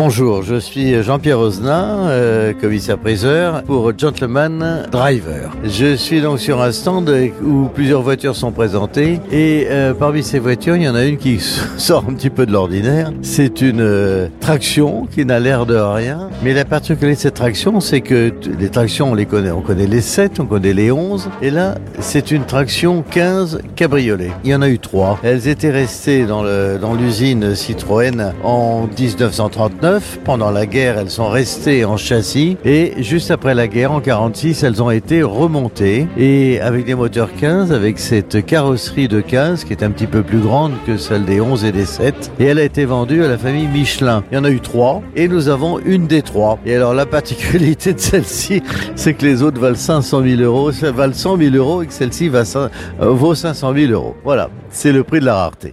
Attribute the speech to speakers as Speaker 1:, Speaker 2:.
Speaker 1: Bonjour, je suis Jean-Pierre Ozna, euh, commissaire-priseur pour Gentleman Driver. Je suis donc sur un stand où plusieurs voitures sont présentées et euh, parmi ces voitures, il y en a une qui sort un petit peu de l'ordinaire. C'est une euh, traction qui n'a l'air de rien, mais la particularité de cette traction, c'est que les tractions, on les connaît. On connaît les 7, on connaît les 11, et là, c'est une traction 15 cabriolet. Il y en a eu trois. Elles étaient restées dans l'usine Citroën en 1939 pendant la guerre, elles sont restées en châssis et juste après la guerre, en 46, elles ont été remontées et avec des moteurs 15, avec cette carrosserie de 15 qui est un petit peu plus grande que celle des 11 et des 7 et elle a été vendue à la famille Michelin. Il y en a eu trois et nous avons une des trois. Et alors la particularité de celle-ci, c'est que les autres valent 500 000 euros, ça valent 100 000 euros et que celle-ci euh, vaut 500 000 euros. Voilà, c'est le prix de la rareté.